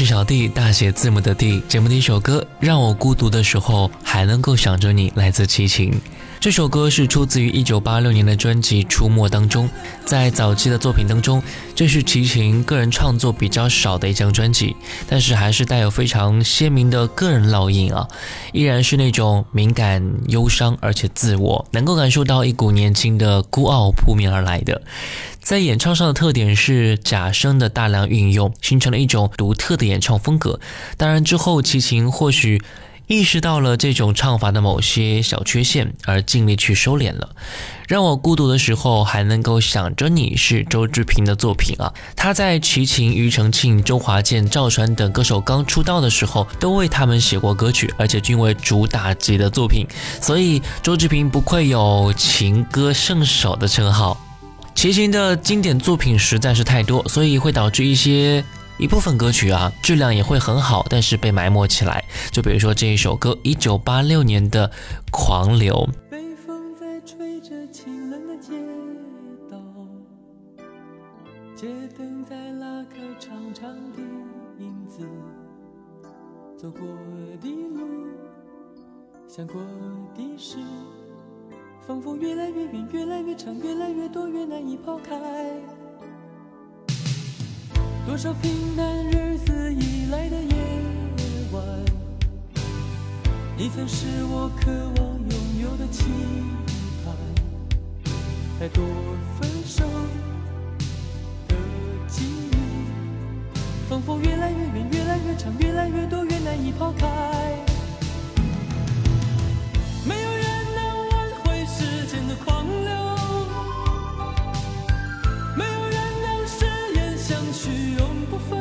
是小弟，大写字母的弟。节目的一首歌，让我孤独的时候还能够想着你，来自齐秦。这首歌是出自于一九八六年的专辑《出没》当中。在早期的作品当中，这是齐秦个人创作比较少的一张专辑，但是还是带有非常鲜明的个人烙印啊，依然是那种敏感、忧伤，而且自我，能够感受到一股年轻的孤傲扑面而来的。在演唱上的特点是假声的大量运用，形成了一种独特的演唱风格。当然之后齐秦或许意识到了这种唱法的某些小缺陷，而尽力去收敛了。让我孤独的时候还能够想着你是周志平的作品啊，他在齐秦、庾澄庆、周华健、赵传等歌手刚出道的时候都为他们写过歌曲，而且均为主打级的作品，所以周志平不愧有情歌圣手的称号。齐秦的经典作品实在是太多，所以会导致一些一部分歌曲啊，质量也会很好，但是被埋没起来。就比如说这一首歌，一九八六年的《狂流》。北风在吹着清冷的街道，街灯在拉开长长的影子，走过的路，想过的事，仿佛越来越远，越来越长，越来越多，越难以抛开。多少平淡日子以来的夜晚，你曾是我渴望拥有的期盼。太多分手的记忆，仿佛越来越远，越来越长，越来越多，越难以抛开。没有永不分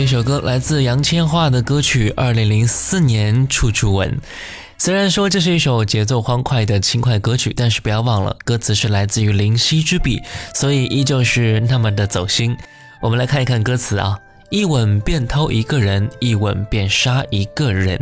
这首歌来自杨千嬅的歌曲《二零零四年处处吻》。虽然说这是一首节奏欢快的轻快歌曲，但是不要忘了，歌词是来自于灵犀之笔，所以依旧是那么的走心。我们来看一看歌词啊，一吻便偷一个人，一吻便杀一个人，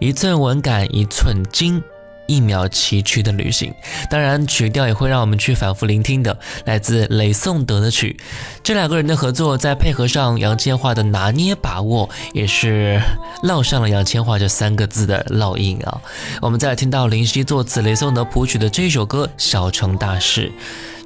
一寸吻感一寸金。一秒崎岖的旅行，当然曲调也会让我们去反复聆听的，来自雷颂德的曲。这两个人的合作，再配合上杨千嬅的拿捏把握，也是烙上了杨千嬅这三个字的烙印啊。我们再听到林夕作词、雷颂德谱曲的这首歌《小城大事》。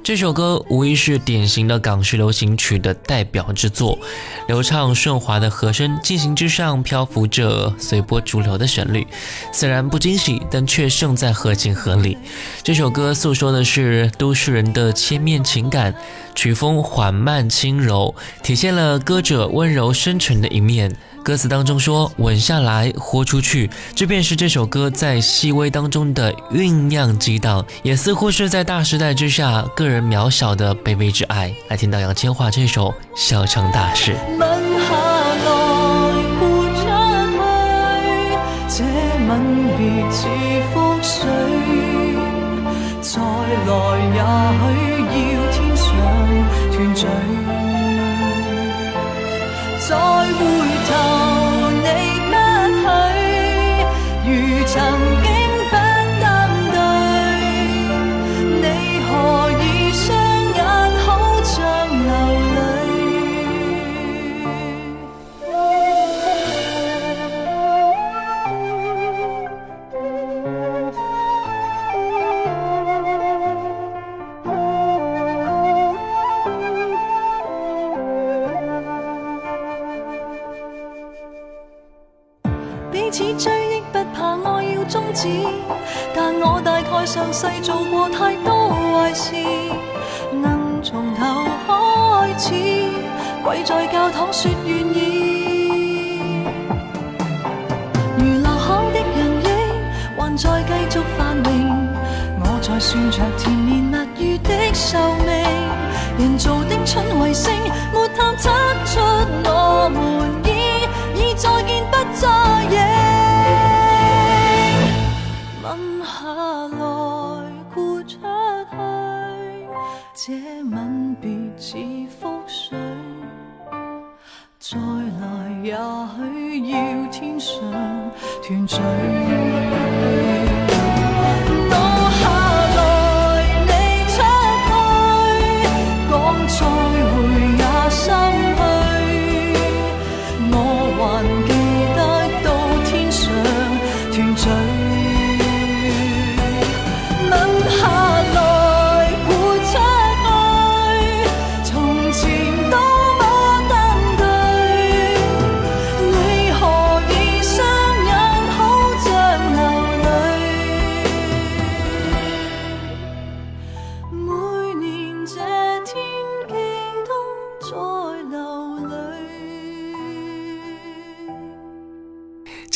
这首歌无疑是典型的港式流行曲的代表之作，流畅顺滑的和声进行之上，漂浮着随波逐流的旋律。虽然不惊喜，但却胜在合情合理。这首歌诉说的是都市人的千面情感，曲风缓慢轻柔，体现了歌者温柔深沉的一面。歌词当中说“吻下来，豁出去”，这便是这首歌在细微当中的酝酿激荡，也似乎是在大时代之下个人渺小的卑微之爱。来听到杨千嬅这首《小城大事》。下来，豁出去，再来也许要天上团聚，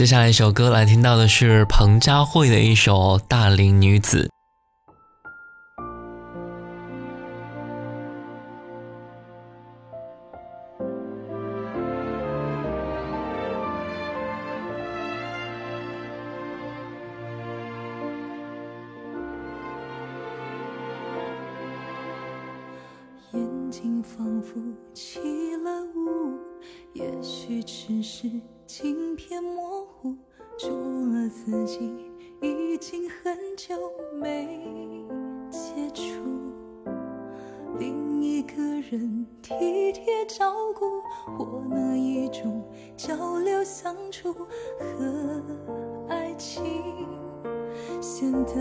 接下来一首歌来听到的是彭佳慧的一首《大龄女子》。片模糊，除了自己，已经很久没接触。另一个人体贴照顾，或那一种交流相处和爱情，显得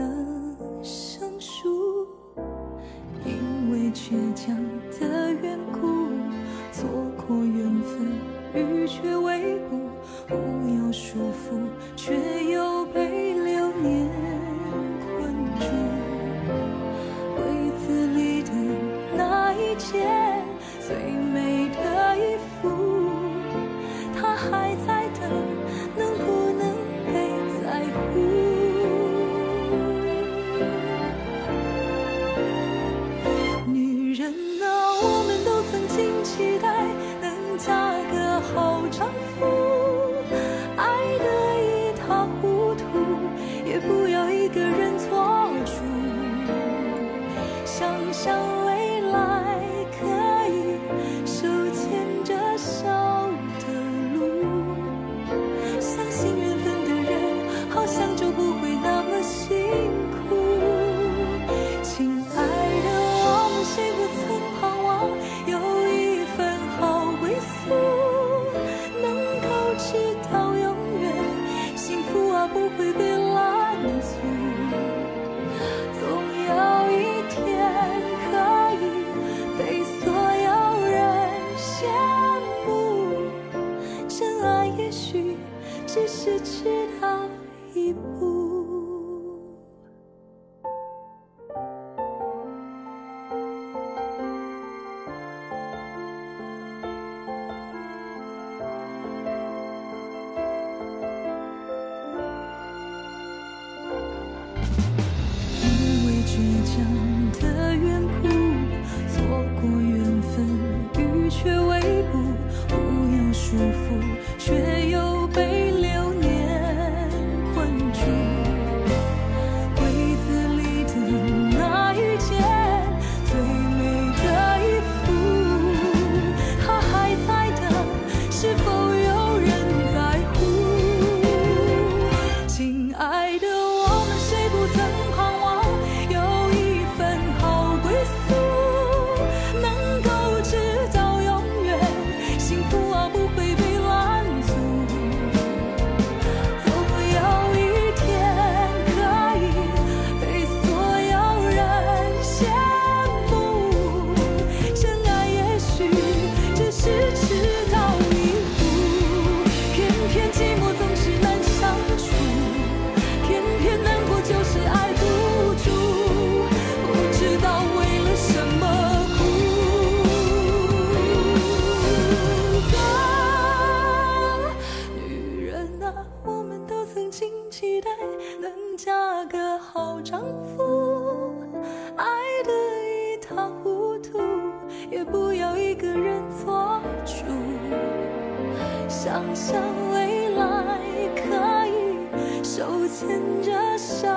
想象未来可以手牵着手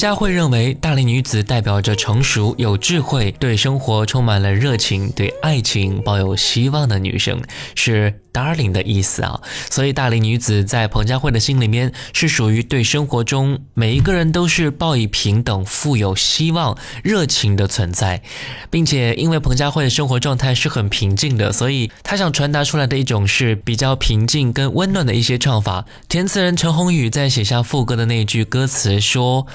住。彭佳慧认为，大龄女子代表着成熟、有智慧，对生活充满了热情，对爱情抱有希望的女生，是 darling 的意思啊。所以，大龄女子在彭佳慧的心里面是属于对生活中每一个人都是抱以平等、富有希望、热情的存在，并且因为彭佳慧的生活状态是很平静的，所以她想传达出来的一种是比较平静跟温暖的一些唱法。填词人陈鸿宇在写下副歌的那句歌词说。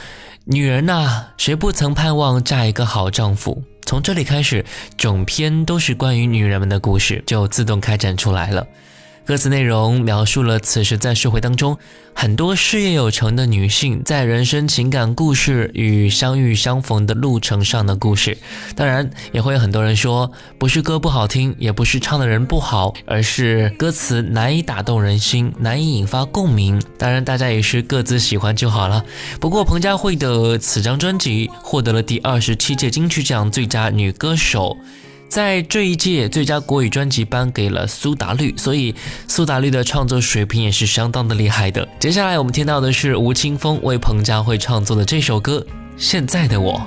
女人呐、谁不曾盼望嫁一个好丈夫？从这里开始，整篇都是关于女人们的故事，就自动开展出来了。歌词内容描述了此时在社会当中很多事业有成的女性在人生情感故事与相遇相逢的路程上的故事。当然，也会有很多人说，不是歌不好听，也不是唱的人不好，而是歌词难以打动人心，难以引发共鸣。当然，大家也是各自喜欢就好了。不过，彭佳慧的此张专辑获得了第二十七届金曲奖最佳女歌手。在这一届最佳国语专辑颁给了苏打绿，所以苏打绿的创作水平也是相当的厉害的。接下来我们听到的是吴青峰为彭佳慧创作的这首歌《现在的我》。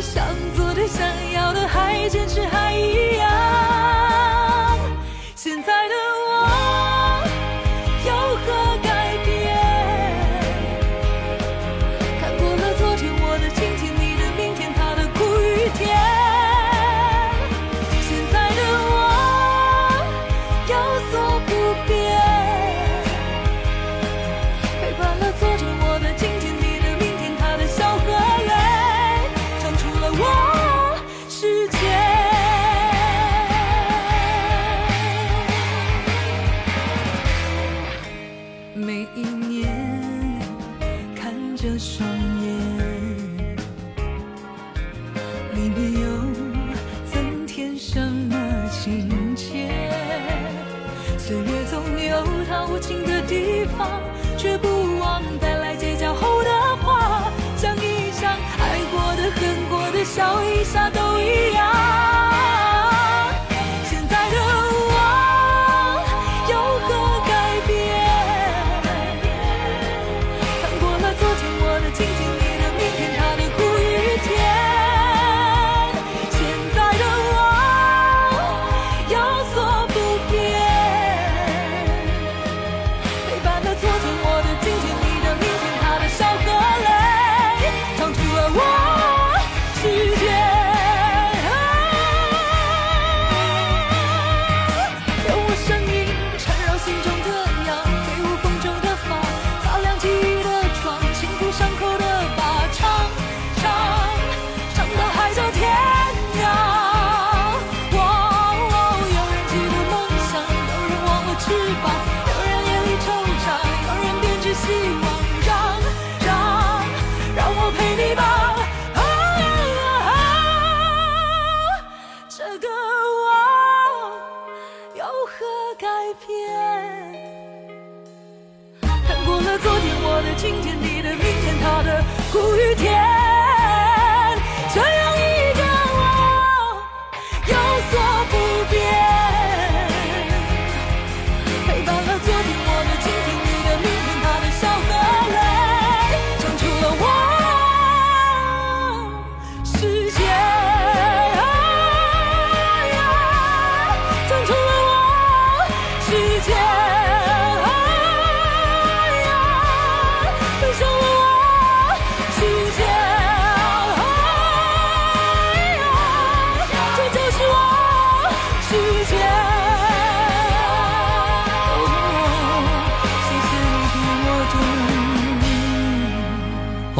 想做的、想要的，还坚持还情的地方，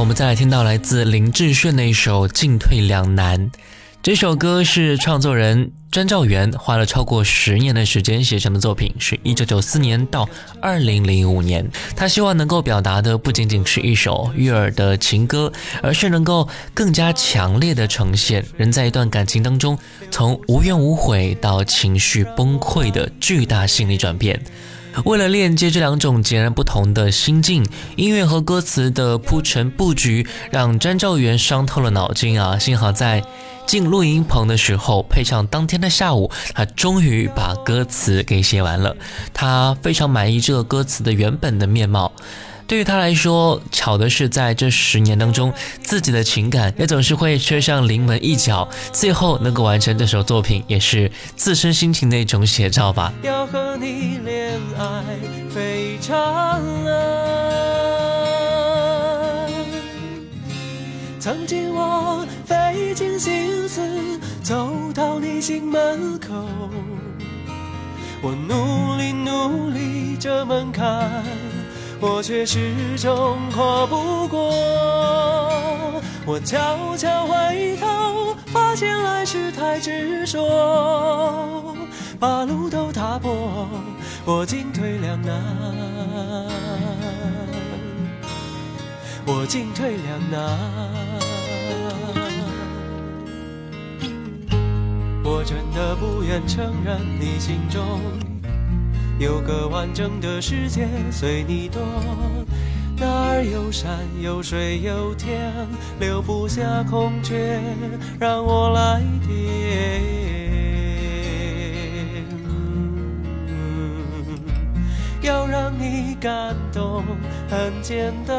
我们再来听到来自林志炫的一首《进退两难》。这首歌是创作人张兆元花了超过十年的时间写成的作品，是一九九四年到二零零五年。他希望能够表达的不仅仅是一首悦耳的情歌，而是能够更加强烈的呈现人在一段感情当中从无怨无悔到情绪崩溃的巨大心理转变。为了链接这两种截然不同的心境，音乐和歌词的铺陈布局让张兆元伤透了脑筋啊！幸好在进录音棚的时候，配上当天的下午，他终于把歌词给写完了。他非常满意这个歌词的原本的面貌。对于他来说，巧的是在这十年当中，自己的情感也总是会缺上临门一脚，最后能够完成这首作品，也是自身心情的一种写照吧。要和你恋爱非常难。曾经我费尽心思走到你心门口，我努力努力这门槛，我却始终跨不过。我悄悄回头，发现来时太执着，把路都踏破，我进退两难，我进退两难。我真的不愿承认，你心中有个完整的世界随你躲。那儿有山有水有天，留不下空缺，让我来填。要让你感动很简单，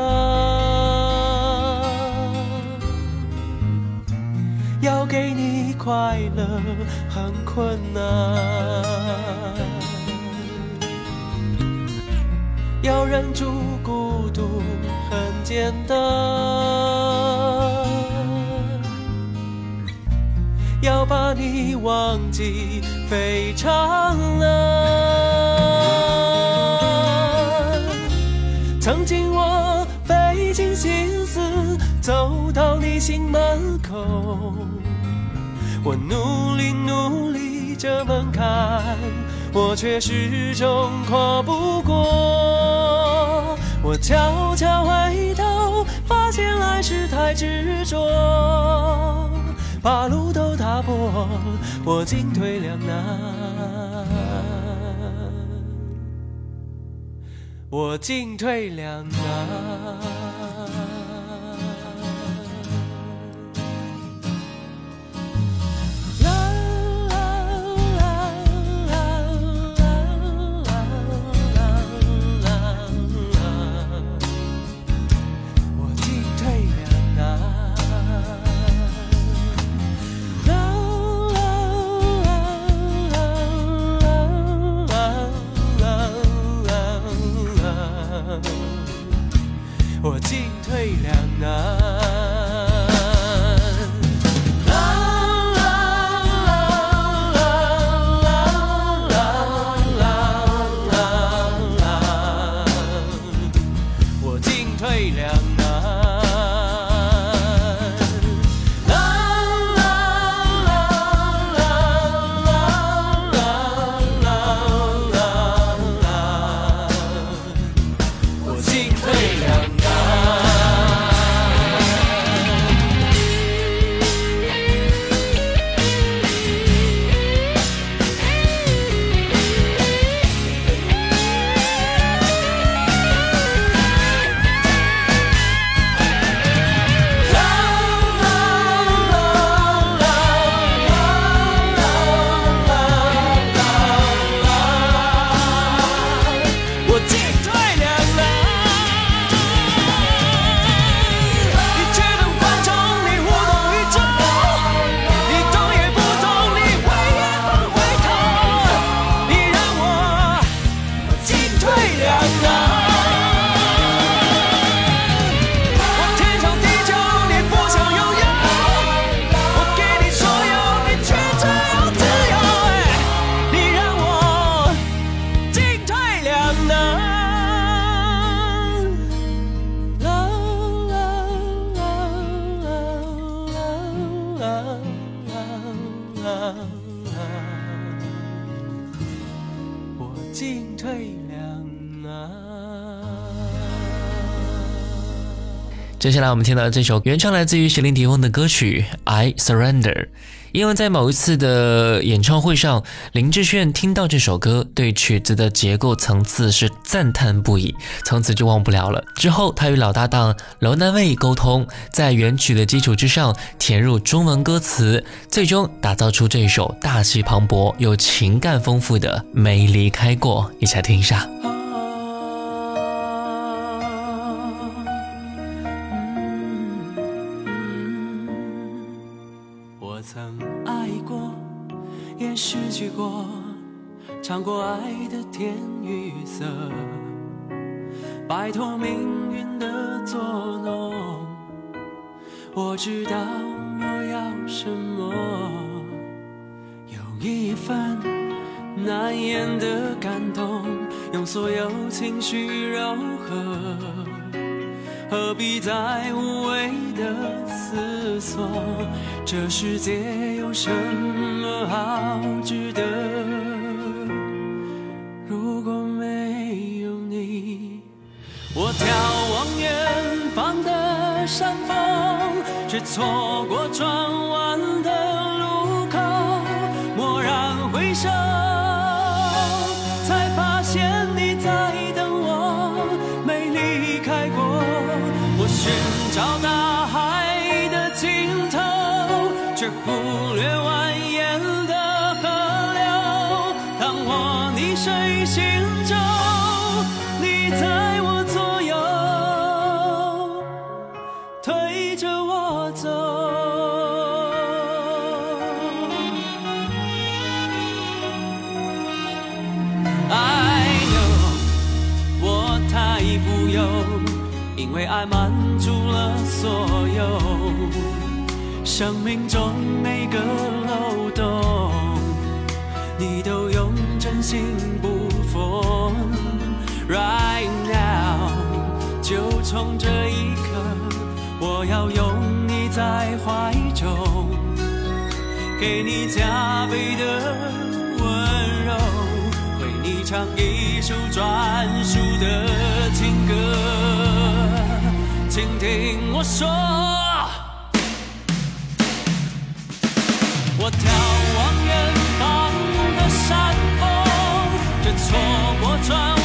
要给你快乐很困难。要忍住孤独很简单，要把你忘记非常难。曾经我费尽心思走到你心门口，我努力努力这门槛。我却始终跨不过。我悄悄回头，发现来时太执着，把路都踏破，我进退两难。我进退两难。接下来我们听到这首原唱来自于席琳迪翁的歌曲《I Surrender》，因为在某一次的演唱会上，林志炫听到这首歌，对曲子的结构层次是赞叹不已，从此就忘不了了。之后，他与老搭档楼南卫沟通，在原曲的基础之上填入中文歌词，最终打造出这首大气磅礴又情感丰富的《没离开过》，一起来听一下。尝过爱的甜与涩，摆脱命运的捉弄。我知道我要什么，有一份难言的感动，用所有情绪柔和。何必再无谓的思索？这世界有什么好值得？我眺望远方的山峰，却错过转弯的路口。蓦然回首，生命中每个漏洞，你都用真心不缝。Right now，就从这一刻，我要拥你在怀中，给你加倍的温柔。为你唱一首专属的情歌，请听我说。错过窗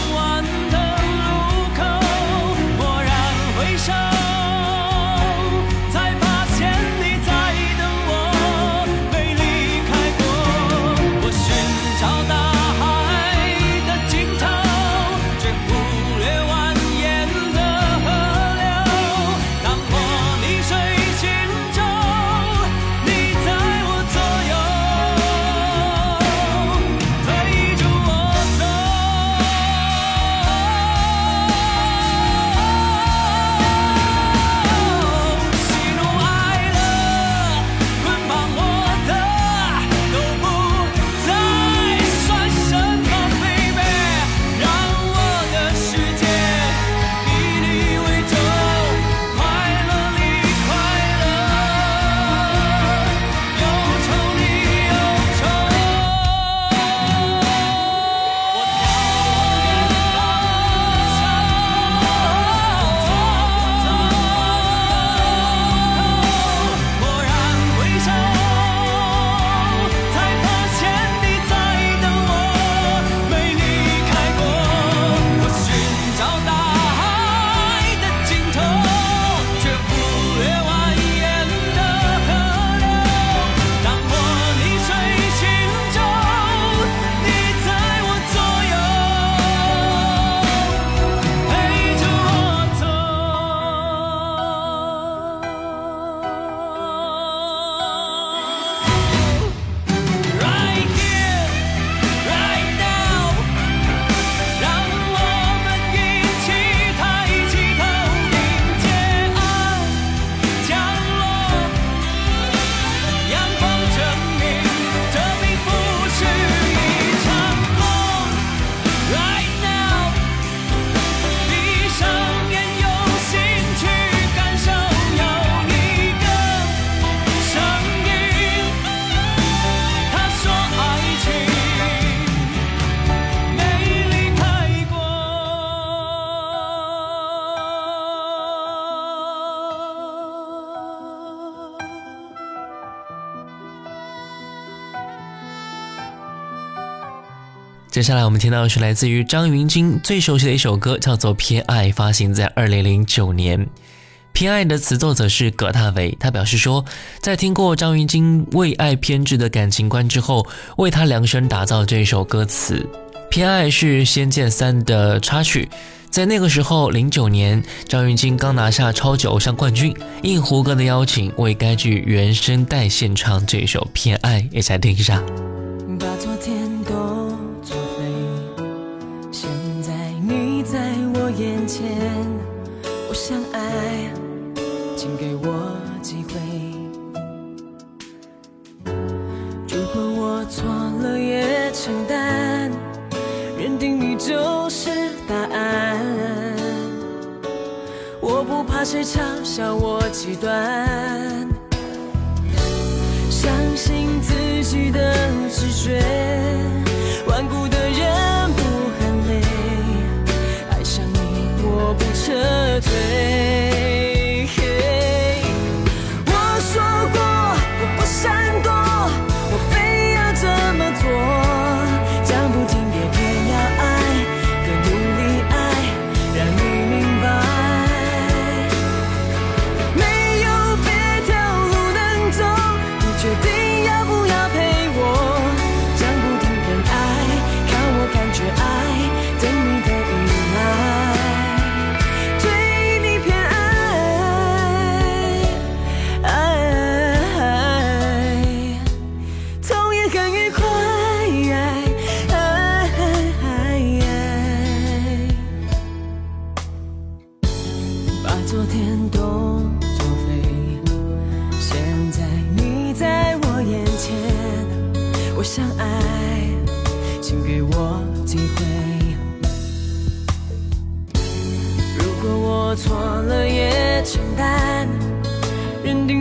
接下来我们听到的是来自于张芸京最熟悉的一首歌，叫做《偏爱》，发行在二零零九年。《偏爱》的词作者是葛大为，他表示说，在听过张芸京为爱偏执的感情观之后，为他量身打造这首歌词。《偏爱》是《仙剑三》的插曲，在那个时候，零九年，张芸京刚拿下超级偶像冠军，应胡歌的邀请，为该剧原声带献唱这首《偏爱》，一起来听一下。把昨天我想爱，请给我机会。如果我错了也承担，认定你就是答案。我不怕谁嘲笑我极端。相信自己的直觉，最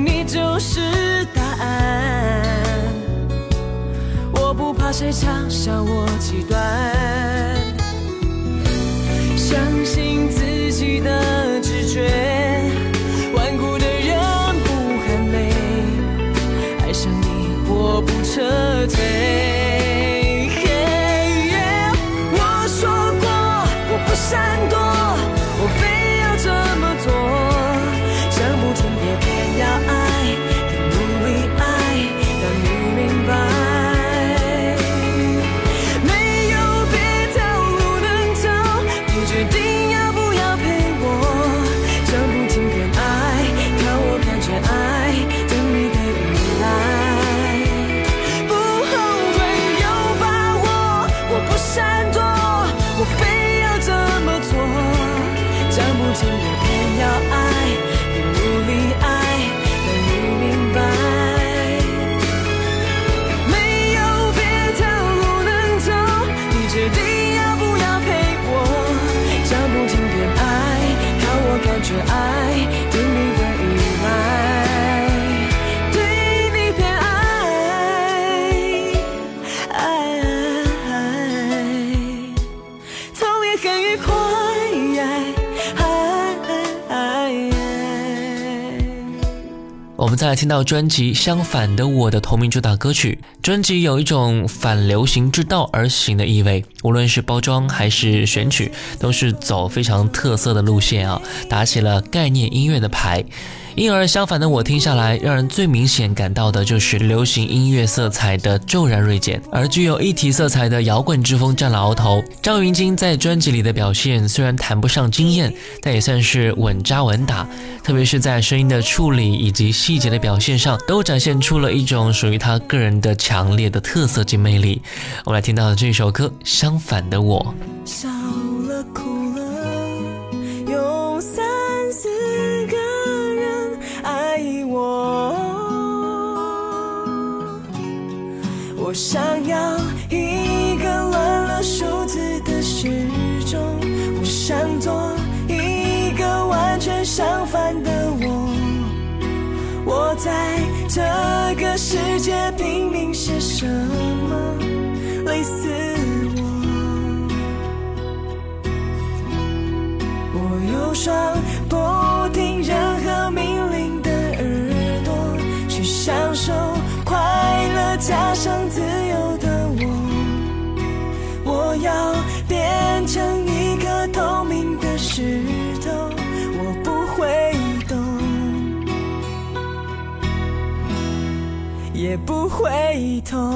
你就是答案。我不怕谁嘲笑我极端。相信自己的直觉，顽固的人不喊累，爱上你我不撤退。我说过我不闪我们再来听到专辑《相反的我》的同名主打歌曲。专辑有一种反流行之道而行的意味，无论是包装还是选曲，都是走非常特色的路线啊，打起了概念音乐的牌。因而，相反的我听下来，让人最明显感到的就是流行音乐色彩的骤然锐减，而具有一体色彩的摇滚之风占了鳌头。张芸京在专辑里的表现虽然谈不上惊艳，但也算是稳扎稳打，特别是在声音的处理以及细节的表现上，都展现出了一种属于他个人的强烈的特色及魅力。我们来听到的这首歌《相反的我》。少了哭我。我想要一个乱了数字的时钟，我想做一个完全相反的我。我在这个世界拼命些什么，累死我。我有双加上自由的我，我要变成一颗透明的石头，我不会动，也不会痛。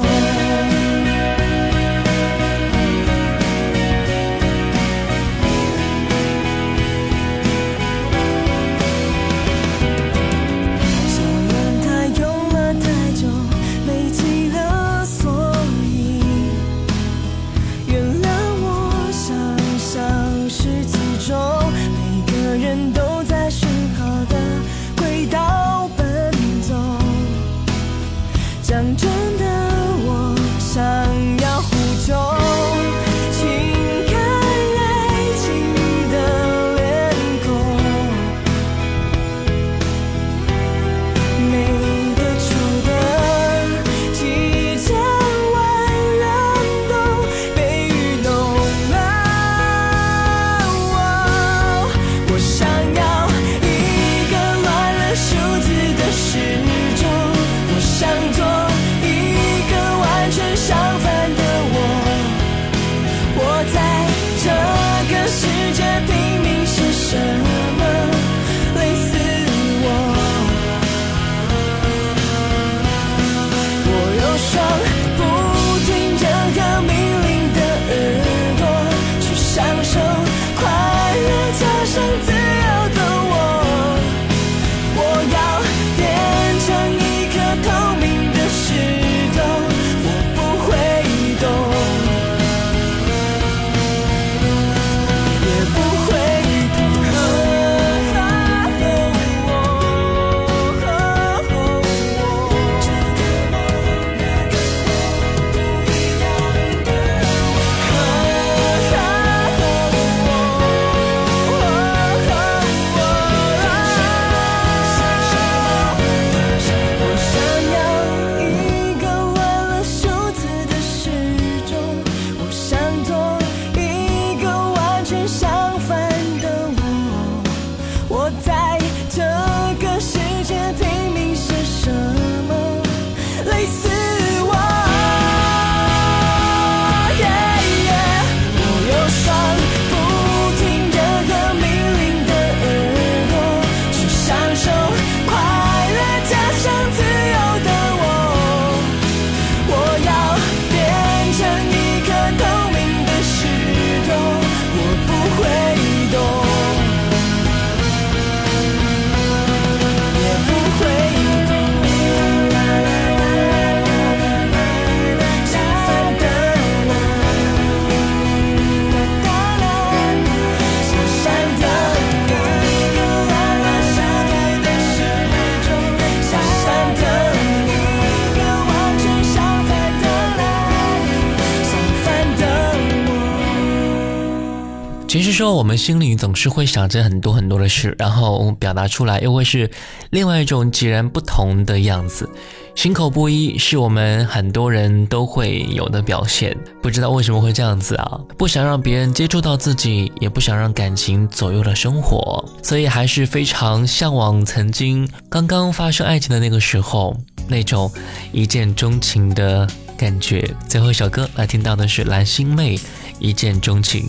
其实说我们心里总是会想着很多很多的事，然后表达出来又会是另外一种截然不同的样子。心口不一是我们很多人都会有的表现，不知道为什么会这样子啊？不想让别人接触到自己，也不想让感情左右了生活，所以还是非常向往曾经刚刚发生爱情的那个时候那种一见钟情的感觉。最后一首歌来听到的是蓝心湄《一见钟情》，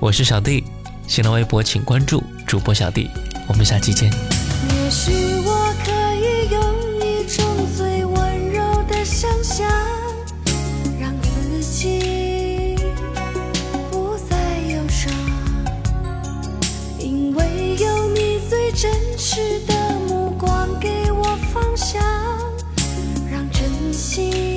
我是小弟，新浪微博请关注主播小弟，我们下期见。也许我可以用一种最温柔的想象，让自己不再忧伤，因为有你最真实的目光给我方向，让真心